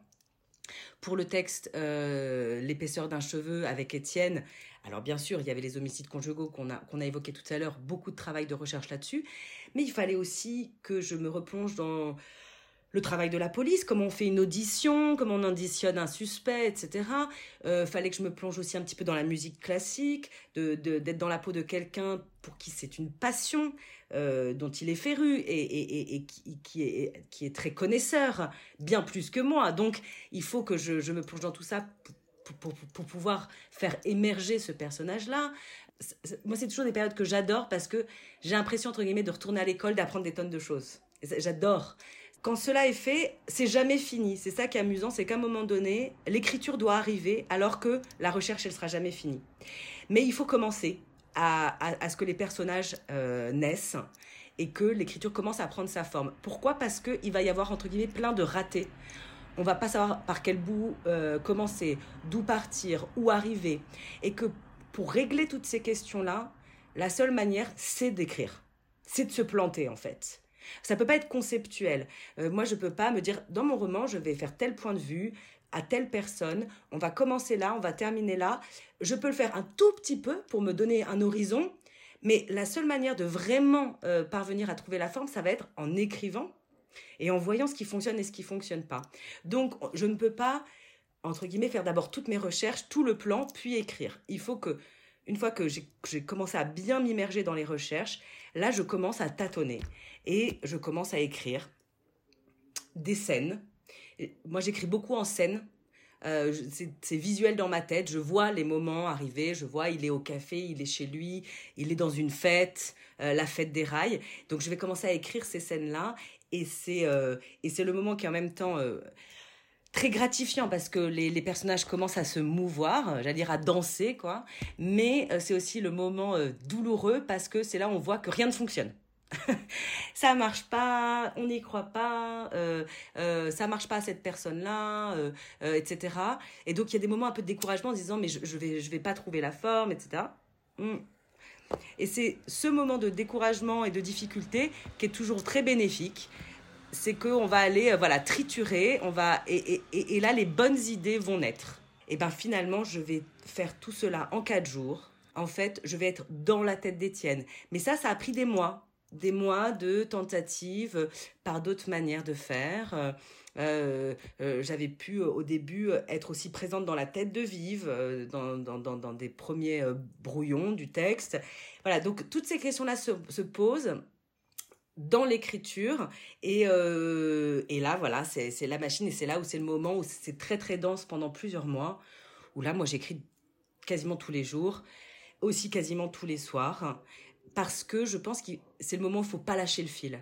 Pour le texte euh, L'épaisseur d'un cheveu avec Étienne, alors bien sûr, il y avait les homicides conjugaux qu'on a, qu'on a évoqués tout à l'heure, beaucoup de travail de recherche là-dessus, mais il fallait aussi que je me replonge dans le travail de la police, comment on fait une audition, comment on auditionne un suspect, etc. Euh, fallait que je me plonge aussi un petit peu dans la musique classique, d'être de, dans la peau de quelqu'un pour qui c'est une passion, euh, dont il est féru et, qui, est, qui est très connaisseur, bien plus que moi. Donc il faut que je, me plonge dans tout ça pour, pour pouvoir faire émerger ce personnage-là. Moi, c'est toujours des périodes que j'adore parce que j'ai l'impression, entre guillemets, de retourner à l'école, d'apprendre des tonnes de choses. J'adore. Quand cela est fait, c'est jamais fini. C'est ça qui est amusant, c'est qu'à un moment donné, l'écriture doit arriver alors que la recherche, elle sera jamais finie. Mais il faut commencer à, ce que les personnages euh, naissent et que l'écriture commence à prendre sa forme. Pourquoi? Parce qu'il va y avoir, entre guillemets, plein de ratés. On va pas savoir par quel bout euh, commencer, d'où partir, où arriver. Et que pour régler toutes ces questions-là, la seule manière, c'est d'écrire. C'est de se planter, en fait. Ça peut pas être conceptuel. Euh, moi, je peux pas me dire dans mon roman, je vais faire tel point de vue à telle personne. On va commencer là, on va terminer là. Je peux le faire un tout petit peu pour me donner un horizon, mais la seule manière de vraiment euh, parvenir à trouver la forme, ça va être en écrivant et en voyant ce qui fonctionne et ce qui fonctionne pas. Donc, je ne peux pas entre guillemets faire d'abord toutes mes recherches, tout le plan, puis écrire. Il faut que une fois que j'ai commencé à bien m'immerger dans les recherches, là, je commence à tâtonner et je commence à écrire des scènes. moi, j'écris beaucoup en scène. Euh, c'est visuel dans ma tête. Je vois les moments arriver. Je vois, il est au café, il est chez lui, il est dans une fête, euh, la fête des rails. Donc, je vais commencer à écrire ces scènes-là. Et c'est euh, et c'est le moment qui en même temps très gratifiant parce que les, les, personnages commencent à se mouvoir, j'allais dire à danser, quoi. Mais c'est aussi le moment douloureux parce que c'est là où on voit que rien ne fonctionne. (laughs) ça marche pas, on n'y croit pas, euh, euh, ça marche pas à cette personne-là, euh, etc. Et donc il y a des moments un peu de découragement en disant mais je, je vais je vais pas trouver la forme, etc. Hmm. Et c'est ce moment de découragement et de difficulté qui est toujours très bénéfique. C'est qu'on va aller voilà triturer, on va et, et, et, et là les bonnes idées vont naître. Et ben finalement je vais faire tout cela en quatre jours en fait, je vais être dans la tête d'Étienne. Mais ça, ça a pris des mois des mois de tentatives par d'autres manières de faire. Euh, euh, j'avais pu au début être aussi présente dans la tête de Vive, euh, dans, des premiers brouillons du texte. Voilà, donc toutes ces questions-là se, posent dans l'écriture et, et là voilà c'est la machine et c'est là où c'est le moment où c'est très très dense pendant plusieurs mois où là moi j'écris quasiment tous les jours aussi quasiment tous les soirs parce que je pense que c'est le moment où il faut pas lâcher le fil.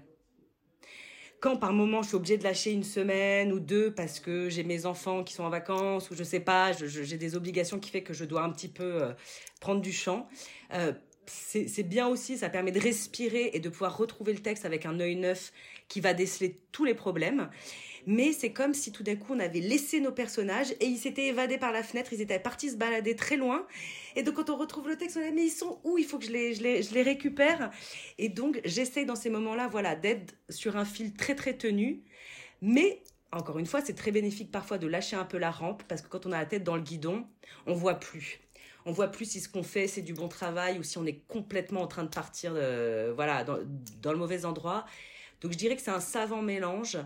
Quand par moment je suis obligée de lâcher une semaine ou deux parce que j'ai mes enfants qui sont en vacances ou je sais pas, j'ai des obligations qui fait que je dois un petit peu euh, prendre du champ. Euh, c'est bien aussi, ça permet de respirer et de pouvoir retrouver le texte avec un œil neuf qui va déceler tous les problèmes. Mais c'est comme si tout d'un coup on avait laissé nos personnages et ils s'étaient évadés par la fenêtre, ils étaient partis se balader très loin. Et donc quand on retrouve le texte, on dit mais ils sont où? Il faut que je les, récupère. Et donc j'essaye dans ces moments-là, voilà, d'être sur un fil très très tenu, mais encore une fois, c'est très bénéfique parfois de lâcher un peu la rampe parce que quand on a la tête dans le guidon, on voit plus. On voit plus si ce qu'on fait c'est du bon travail ou si on est complètement en train de partir, euh, voilà, dans, le mauvais endroit. Donc je dirais que c'est un savant mélange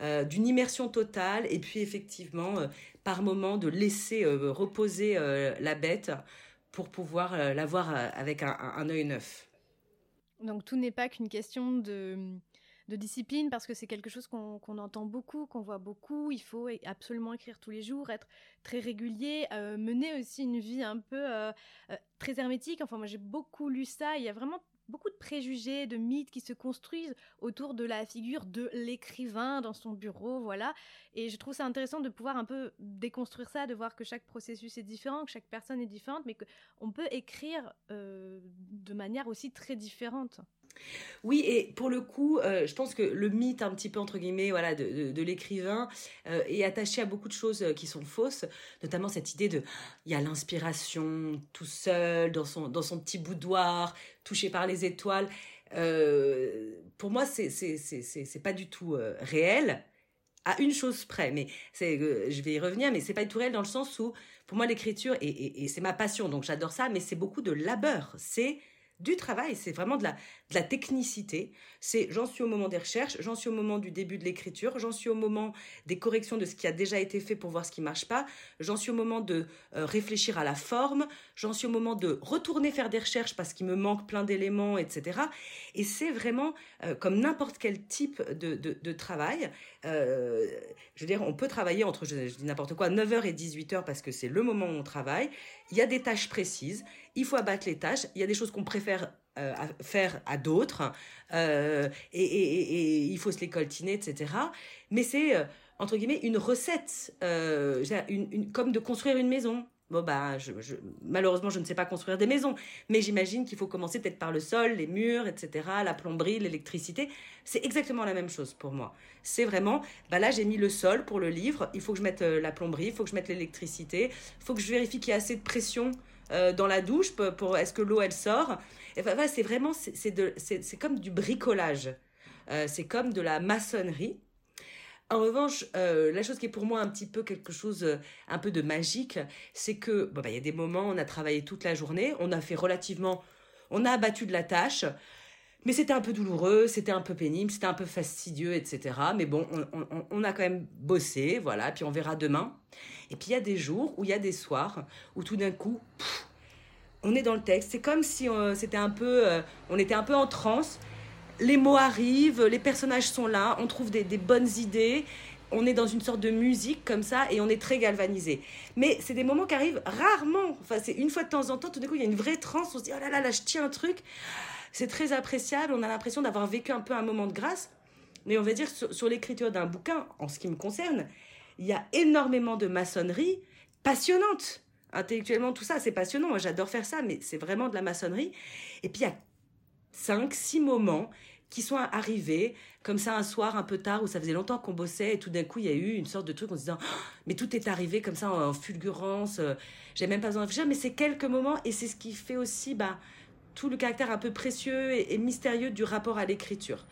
euh, d'une immersion totale et puis effectivement euh, par moment de laisser euh, reposer la bête pour pouvoir la voir avec un, œil neuf. Donc tout n'est pas qu'une question de, discipline parce que c'est quelque chose qu'on entend beaucoup, qu'on voit beaucoup. Il faut absolument écrire tous les jours, être très régulier, mener aussi une vie un peu très hermétique. Enfin moi j'ai beaucoup lu ça. Il y a vraiment beaucoup de préjugés, de mythes qui se construisent autour de la figure de l'écrivain dans son bureau, voilà. Et je trouve ça intéressant de pouvoir un peu déconstruire ça, de voir que chaque processus est différent, que chaque personne est différente, mais qu'on peut écrire euh, de manière aussi très différente. Oui, et pour le coup, euh, je pense que le mythe, un petit peu entre guillemets, voilà, de, l'écrivain euh, est attaché à beaucoup de choses euh, qui sont fausses, notamment cette idée de, il y a l'inspiration tout seul dans son dans son petit boudoir, touché par les étoiles. pour moi, c'est c'est c'est c'est pas du tout réel à une chose près, mais c'est, je vais y revenir, mais c'est pas du tout réel dans le sens où, pour moi, l'écriture, et, et, et c'est ma passion, donc j'adore ça, mais c'est beaucoup de labeur. C'est du travail, c'est vraiment de la, technicité. C'est j'en suis au moment des recherches, j'en suis au moment du début de l'écriture, j'en suis au moment des corrections de ce qui a déjà été fait pour voir ce qui marche pas, j'en suis au moment de euh, réfléchir à la forme, j'en suis au moment de retourner faire des recherches parce qu'il me manque plein d'éléments, etc. Et c'est vraiment euh, comme n'importe quel type de, travail. Euh, je veux dire, on peut travailler entre, je, dis n'importe quoi, 9h et 18h parce que c'est le moment où on travaille. Il y a des tâches précises il faut abattre les tâches. Il y a des choses qu'on préfère euh, faire à d'autres euh, et, il faut se les coltiner, etc. Mais c'est, entre guillemets, une recette, une, comme de construire une maison. Bon, bah, malheureusement, je ne sais pas construire des maisons, mais j'imagine qu'il faut commencer peut-être par le sol, les murs, etc., la plomberie, l'électricité. C'est exactement la même chose pour moi. C'est vraiment, bah là, j'ai mis le sol pour le livre, il faut que je mette la plomberie, il faut que je mette l'électricité, il faut que je vérifie qu'il y a assez de pression euh, dans la douche pour, est-ce que l'eau elle sort? Enfin, c'est vraiment c'est comme du bricolage. Euh, c'est comme de la maçonnerie. En revanche, euh, la chose qui est pour moi un petit peu quelque chose, un peu de magique, c'est que bon, bah, il y a des moments, on a travaillé toute la journée, on a fait relativement, on a abattu de la tâche, mais c'était un peu douloureux, c'était un peu pénible, c'était un peu fastidieux, etc. Mais bon, on, a quand même bossé, voilà, puis on verra demain. Et puis il y a des jours où il y a des soirs où tout d'un coup, on est dans le texte. C'est comme si on, c'était un peu, euh, on était un peu en transe. Les mots arrivent, les personnages sont là, on trouve des, bonnes idées on est dans une sorte de musique comme ça et on est très galvanisé. Mais c'est des moments qui arrivent rarement. Enfin, c'est une fois de temps en temps, tout d'un coup, il y a une vraie transe. On se dit, oh là là, là, je tiens un truc. C'est très appréciable. On a l'impression d'avoir vécu un peu un moment de grâce. Mais on va dire, sur l'écriture d'un bouquin, en ce qui me concerne, il y a énormément de maçonnerie passionnante. Intellectuellement, tout ça, c'est passionnant. J'adore faire ça, mais c'est vraiment de la maçonnerie. Et puis, il y a cinq, six moments qui sont arrivés comme ça un soir un peu tard où ça faisait longtemps qu'on bossait et tout d'un coup il y a eu une sorte de truc en se disant oh, mais tout est arrivé comme ça en, fulgurance euh, j'ai même pas besoin de réfléchir mais c'est quelques moments et c'est ce qui fait aussi bah tout le caractère un peu précieux et, mystérieux du rapport à l'écriture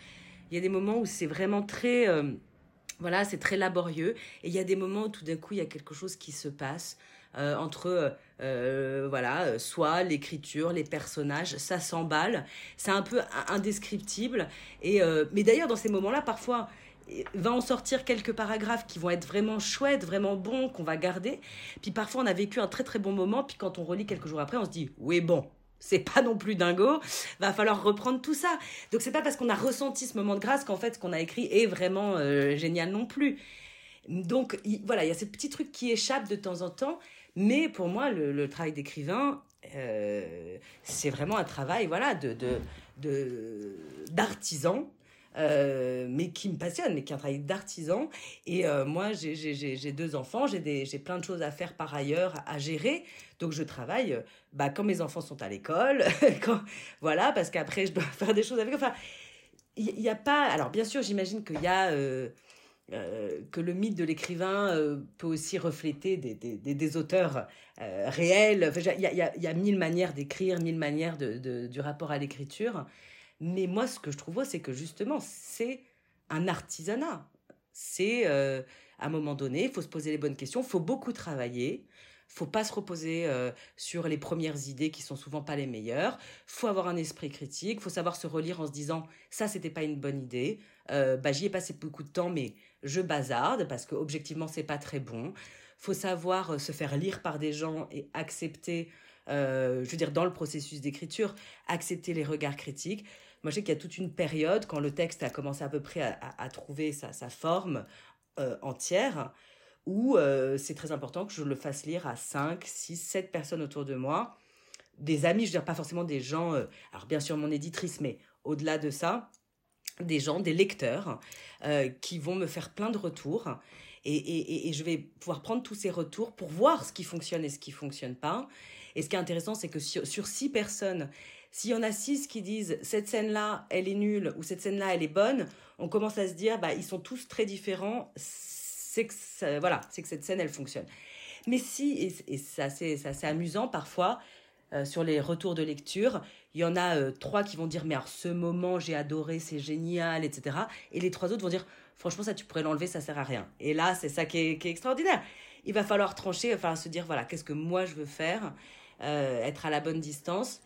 il y a des moments où c'est vraiment très euh, voilà, c'est très laborieux. Et il y a des moments où tout d'un coup, il y a quelque chose qui se passe euh, entre, euh, voilà, soit l'écriture, les personnages, ça s'emballe. C'est un peu indescriptible. Et, euh, mais d'ailleurs, dans ces moments-là, parfois, va en sortir quelques paragraphes qui vont être vraiment chouettes, vraiment bons, qu'on va garder. Puis parfois, on a vécu un très très bon moment. Puis quand on relit quelques jours après, on se dit, oui, bon, c'est pas non plus dingo, va falloir reprendre tout ça. Donc c'est pas parce qu'on a ressenti ce moment de grâce qu'en fait ce qu'on a écrit est vraiment euh, génial non plus. Donc voilà, il y a ces petits trucs qui échappent de temps en temps, mais pour moi le, travail d'écrivain, euh, c'est vraiment un travail voilà de d'artisan euh, mais qui me passionne, mais qui est un travail d'artisan. Et euh, moi, j'ai deux enfants, j'ai plein de choses à faire par ailleurs, à gérer. Donc je travaille bah, quand mes enfants sont à l'école, (laughs) voilà, parce qu'après je dois (laughs) faire des choses avec. Enfin, il n'y a pas. Alors bien sûr, j'imagine qu'il y a euh, que le mythe de l'écrivain euh, peut aussi refléter des, des, des, auteurs euh, réels. Il y, a, y, a, mille manières d'écrire, mille manières de, du rapport à l'écriture. Mais moi, ce que je trouve, c'est que justement, c'est un artisanat. C'est, à un moment donné, il faut se poser les bonnes questions, il faut beaucoup travailler, faut pas se reposer euh, sur les premières idées qui sont souvent pas les meilleures. Faut avoir un esprit critique. Faut savoir se relire en se disant ça c'était pas une bonne idée. Euh, bah j'y ai passé beaucoup de temps mais je bazarde parce que objectivement c'est pas très bon. Faut savoir euh, se faire lire par des gens et accepter, je veux dire dans le processus d'écriture, accepter les regards critiques. Moi je sais qu'il y a toute une période quand le texte a commencé à peu près à, trouver sa, sa forme entière où euh, c'est très important que je le fasse lire à 5, 6, 7 personnes autour de moi. Des amis, je veux dire pas forcément des gens, euh, alors bien sûr mon éditrice, mais au-delà de ça, des gens, des lecteurs, euh, qui vont me faire plein de retours. Et, je vais pouvoir prendre tous ces retours pour voir ce qui fonctionne et ce qui fonctionne pas. Et ce qui est intéressant, c'est que sur, sur six personnes, s'il y en a six qui disent cette scène-là, elle est nulle ou cette scène-là, elle est bonne, on commence à se dire, bah, ils sont tous très différents c'est que voilà, c'est que cette scène elle fonctionne. Mais si et, ça c'est assez amusant parfois euh, sur les retours de lecture, il y en a euh, trois qui vont dire mais alors ce moment j'ai adoré, c'est génial, etc. Et les trois autres vont dire franchement ça tu pourrais l'enlever, ça sert à rien. Et là c'est ça qui est, extraordinaire. Il va falloir trancher, falloir se dire voilà qu'est-ce que moi je veux faire, euh, être à la bonne distance.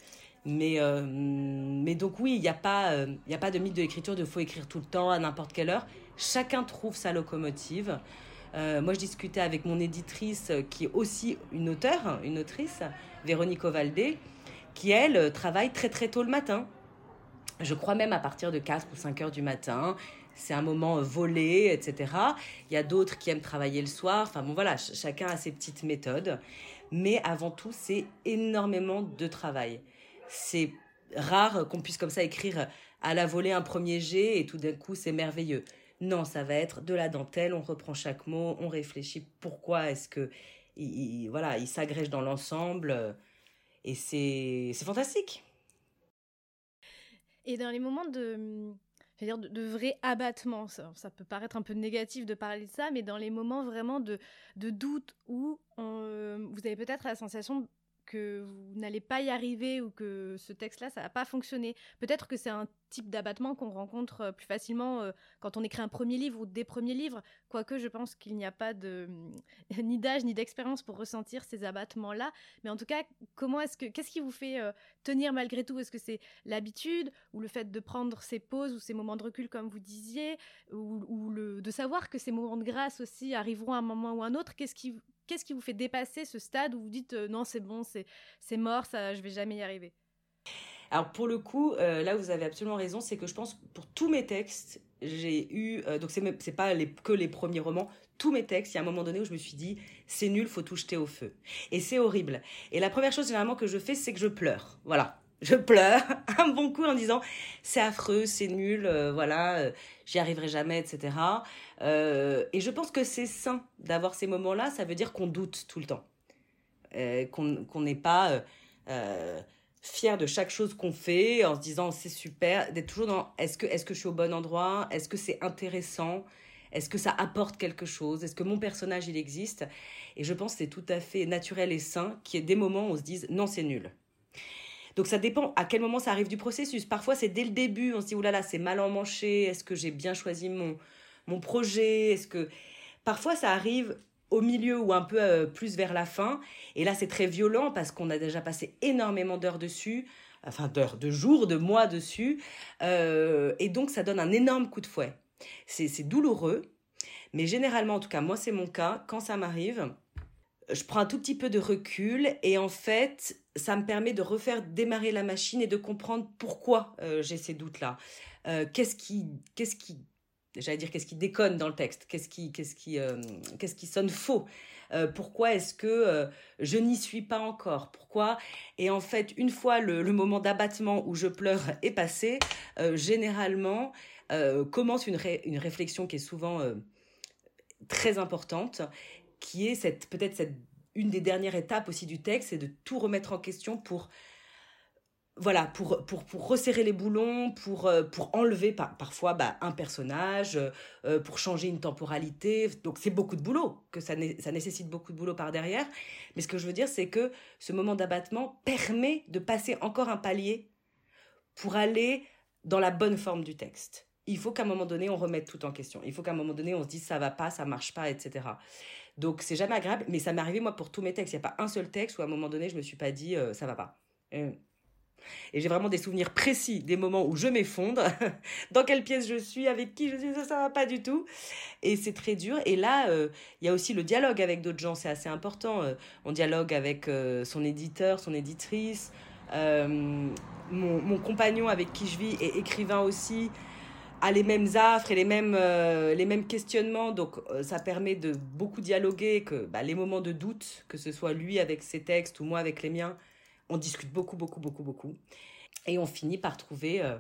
Mais, mais donc oui, il n'y a, pas, il a pas de mythe de l'écriture de faut écrire tout le temps, à n'importe quelle heure. Chacun trouve sa locomotive. Euh, moi, je discutais avec mon éditrice, euh, qui est aussi une auteure, une autrice, Véronique Ovaldé, qui, elle, travaille très très tôt le matin. Je crois même à partir de 4 ou 5 heures du matin. C'est un moment euh, volé, etc. Il y a d'autres qui aiment travailler le soir. Enfin bon, voilà, chacun a ses petites méthodes. Mais avant tout, c'est énormément de travail. C'est rare qu'on puisse comme ça écrire à la volée un premier jet et tout d'un coup, c'est merveilleux. Non, ça va être de la dentelle, on reprend chaque mot, on réfléchit pourquoi est-ce que il, voilà, il s'agrège dans l'ensemble euh, et c'est fantastique. Et dans les moments de dire de, vrai abattement, ça, peut paraître un peu négatif de parler de ça, mais dans les moments vraiment de, de doute où euh, vous avez peut-être la sensation que vous n'allez pas y arriver ou que ce texte-là, ça va pas fonctionner. Peut-être que c'est un type d'abattement qu'on rencontre euh, plus facilement euh, quand on écrit un premier livre ou des premiers livres, quoique je pense qu'il n'y a pas de (laughs) ni d'âge ni d'expérience pour ressentir ces abattements-là. Mais en tout cas, comment est-ce que qu'est-ce qui vous fait euh, tenir malgré tout? Est-ce que c'est l'habitude ou le fait de prendre ces pauses ou ces moments de recul comme vous disiez, ou, le, de savoir que ces moments de grâce aussi arriveront à un moment ou un autre? Qu'est-ce qui qu'est-ce qui vous fait dépasser ce stade où vous dites non c'est bon c'est mort ça je vais jamais y arriver? Alors pour le coup, euh, là vous avez absolument raison, c'est que je pense pour tous mes textes, j'ai eu euh, donc c'est pas les, que les premiers romans, tous mes textes, il y a un moment donné où je me suis dit c'est nul, faut tout jeter au feu. Et c'est horrible. Et la première chose généralement que je fais, c'est que je pleure. Voilà. Je pleure (laughs) un bon coup en disant c'est affreux, c'est nul, euh, voilà, j'y arriverai jamais, etc. et je pense que c'est sain d'avoir ces moments-là. Ça veut dire qu'on doute tout le temps, qu'on n'est pas fier de chaque chose qu'on fait, en se disant c'est super, d'être toujours dans est-ce que, est-ce que je suis au bon endroit, est-ce que c'est intéressant, est-ce que ça apporte quelque chose, est-ce que mon personnage il existe? Et je pense que c'est tout à fait naturel et sain qu'il y ait des moments où on se dise non c'est nul. Donc ça dépend à quel moment ça arrive du processus. Parfois c'est dès le début, on se dit oulala c'est mal emmanché, est-ce que j'ai bien choisi mon, mon projet, est-ce que... Parfois ça arrive au milieu ou un peu euh, plus vers la fin. Et là, c'est très violent parce qu'on a déjà passé énormément d'heures dessus, enfin d'heures, de jours, de mois dessus. Euh, et donc, ça donne un énorme coup de fouet. C'est douloureux, mais généralement, en tout cas, moi, c'est mon cas. Quand ça m'arrive, je prends un tout petit peu de recul et en fait, ça me permet de refaire démarrer la machine et de comprendre pourquoi euh, j'ai ces doutes-là. qu'est-ce qui, qu'est-ce qui j'allais dire qu'est-ce qui déconne dans le texte, qu'est-ce qui, qu'est-ce qui, euh, qu'est-ce qui sonne faux. Euh, pourquoi est-ce que euh, je n'y suis pas encore Pourquoi? Et en fait, une fois le, moment d'abattement où je pleure (laughs) est passé, généralement commence une réflexion qui est souvent très importante, qui est cette peut-être cette une des dernières étapes aussi du texte, c'est de tout remettre en question pour voilà, pour, pour, pour resserrer les boulons, pour, euh, pour enlever parfois bah, un personnage, euh, pour changer une temporalité. Donc c'est beaucoup de boulot, que ça, ça nécessite beaucoup de boulot par derrière. Mais ce que je veux dire, c'est que ce moment d'abattement permet de passer encore un palier pour aller dans la bonne forme du texte. Il faut qu'à un moment donné, on remette tout en question. Il faut qu'à un moment donné, on se dise ça va pas, ça marche pas, etc. Donc c'est jamais agréable, mais ça m'est arrivé moi pour tous mes textes. Il n'y a pas un seul texte où à un moment donné, je me suis pas dit euh, ça va pas. Et j'ai vraiment des souvenirs précis des moments où je m'effondre, (laughs) dans quelle pièce je suis, avec qui je suis, ça, ça va pas du tout. Et c'est très dur. Et là, euh, il y a aussi le dialogue avec d'autres gens, c'est assez important. Euh, on dialogue avec euh, son éditeur, son éditrice, mon, mon, compagnon avec qui je vis est écrivain aussi a les mêmes affres et les mêmes, les mêmes questionnements. Donc, ça permet de beaucoup dialoguer, que bah, les moments de doute, que ce soit lui avec ses textes ou moi avec les miens, on discute beaucoup, beaucoup, beaucoup, beaucoup. Et on finit par trouver euh,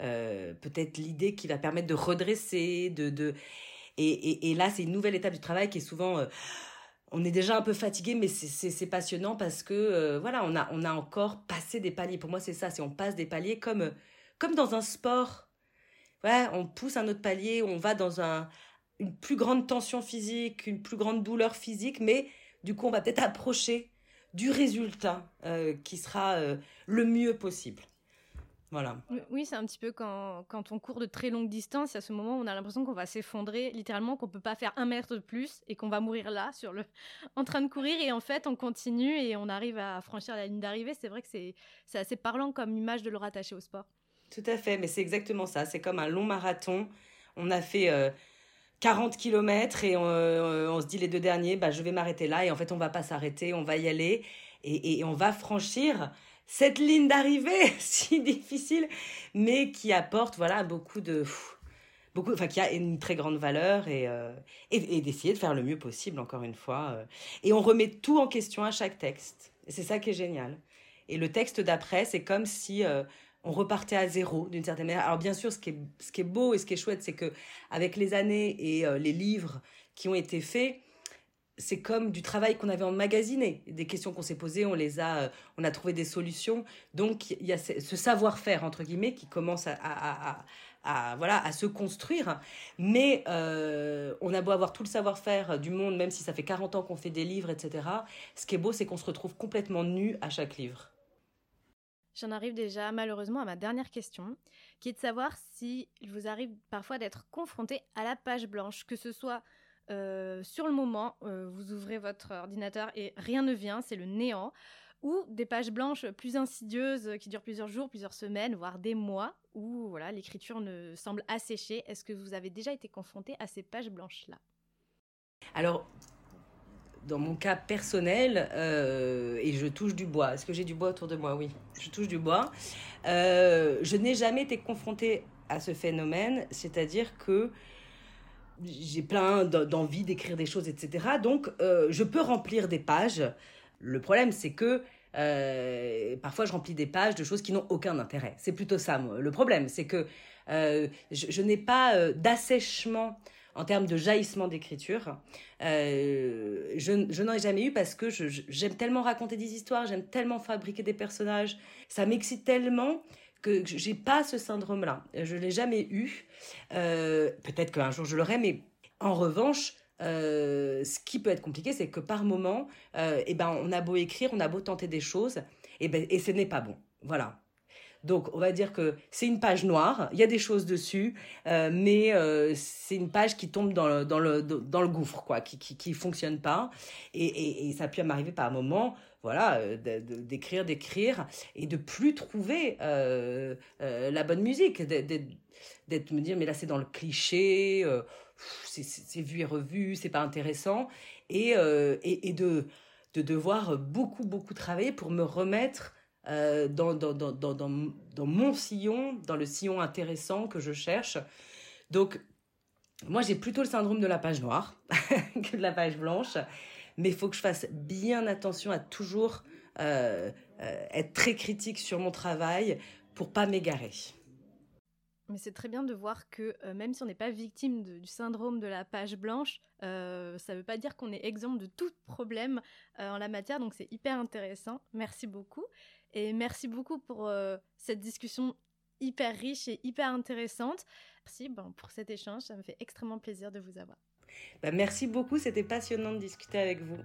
euh, peut-être l'idée qui va permettre de redresser, de... de... Et, là, c'est une nouvelle étape du travail qui est souvent... Euh, on est déjà un peu fatigué, mais c'est passionnant parce que voilà, on a, on a encore passé des paliers. Pour moi, c'est ça, c'est on passe des paliers comme, comme dans un sport. On pousse un autre palier, on va dans un, une plus grande tension physique, une plus grande douleur physique, mais du coup, on va peut-être approcher du résultat euh, qui sera euh, le mieux possible. Voilà. Oui, c'est un petit peu quand, quand on court de très longues distances, à ce moment on a l'impression qu'on va s'effondrer, littéralement qu'on peut pas faire un mètre de plus et qu'on va mourir là, sur le, (laughs) en train de courir. Et en fait, on continue et on arrive à franchir la ligne d'arrivée. C'est vrai que c'est assez parlant comme image de le rattacher au sport. Tout à fait, mais c'est exactement ça. C'est comme un long marathon. On a fait euh, 40 km et euh, on, se dit les deux derniers, bah, je vais m'arrêter là. Et en fait, on va pas s'arrêter, on va y aller et, on va franchir cette ligne d'arrivée (laughs) si difficile, mais qui apporte voilà beaucoup de beaucoup, enfin qui a une très grande valeur et, euh, d'essayer de faire le mieux possible encore une fois. Euh. Et on remet tout en question à chaque texte. C'est ça qui est génial. Et le texte d'après, c'est comme si on repartait à zéro d'une certaine manière. Alors bien sûr, ce qui est, beau et ce qui est chouette, c'est que avec les années et euh, les livres qui ont été faits, c'est comme du travail qu'on avait emmagasiné, des questions qu'on s'est posées, on les a, euh, on a trouvé des solutions. Donc il y a ce, savoir-faire entre guillemets qui commence à, voilà à se construire. Mais euh, on a beau avoir tout le savoir-faire du monde, même si ça fait 40 ans qu'on fait des livres, etc. Ce qui est beau, c'est qu'on se retrouve complètement nu à chaque livre. J'en arrive déjà malheureusement à ma dernière question, qui est de savoir si il vous arrive parfois d'être confronté à la page blanche, que ce soit euh, sur le moment, euh, vous ouvrez votre ordinateur et rien ne vient, c'est le néant, ou des pages blanches plus insidieuses qui durent plusieurs jours, plusieurs semaines, voire des mois, où voilà l'écriture ne semble assécher. Est-ce que vous avez déjà été confronté à ces pages blanches-là? Alors, dans mon cas personnel, euh, et je touche du bois. Est-ce que j'ai du bois autour de moi? Oui, je touche du bois. Euh, je n'ai jamais été confrontée à ce phénomène, c'est-à-dire que j'ai plein d'envie d'écrire des choses, etc. Donc, euh, je peux remplir des pages. Le problème, c'est que parfois, je remplis des pages de choses qui n'ont aucun intérêt. C'est plutôt ça. Le problème, c'est que je n'ai pas d'assèchement en termes de jaillissement d'écriture. Euh, je, n'en ai jamais eu parce que j'aime tellement raconter des histoires, j'aime tellement fabriquer des personnages, ça m'excite tellement que j'ai pas ce syndrome-là. Je l'ai jamais eu. Euh, peut-être qu'un jour je l'aurai, mais en revanche, euh, ce qui peut être compliqué, c'est que par moment, eh ben, on a beau écrire, on a beau tenter des choses, et, ben, et ce n'est pas bon. Voilà. Donc, on va dire que c'est une page noire, il y a des choses dessus, euh, mais euh, c'est une page qui tombe dans le, dans le, dans le gouffre, quoi, qui, qui, fonctionne pas. Et, et, ça a pu m'arriver par moment, voilà, euh, d'écrire, d'écrire, et de plus trouver la bonne musique, d'être me dire, mais là, c'est dans le cliché, c'est vu et revu, c'est pas intéressant, et, et, et de, de devoir beaucoup, beaucoup travailler pour me remettre euh, dans, dans, dans, dans, mon sillon, dans le sillon intéressant que je cherche. Donc, moi, j'ai plutôt le syndrome de la page noire (laughs) que de la page blanche, mais il faut que je fasse bien attention à toujours euh, euh, être très critique sur mon travail pour pas m'égarer. Mais c'est très bien de voir que euh, même si on n'est pas victime du syndrome de la page blanche, euh, ça ne veut pas dire qu'on est exempt de tout problème euh, en la matière. Donc c'est hyper intéressant. Merci beaucoup. Et merci beaucoup pour cette discussion hyper riche et hyper intéressante. Merci ben, pour cet échange. Ça me fait extrêmement plaisir de vous avoir. Bah, merci beaucoup. C'était passionnant de discuter avec vous.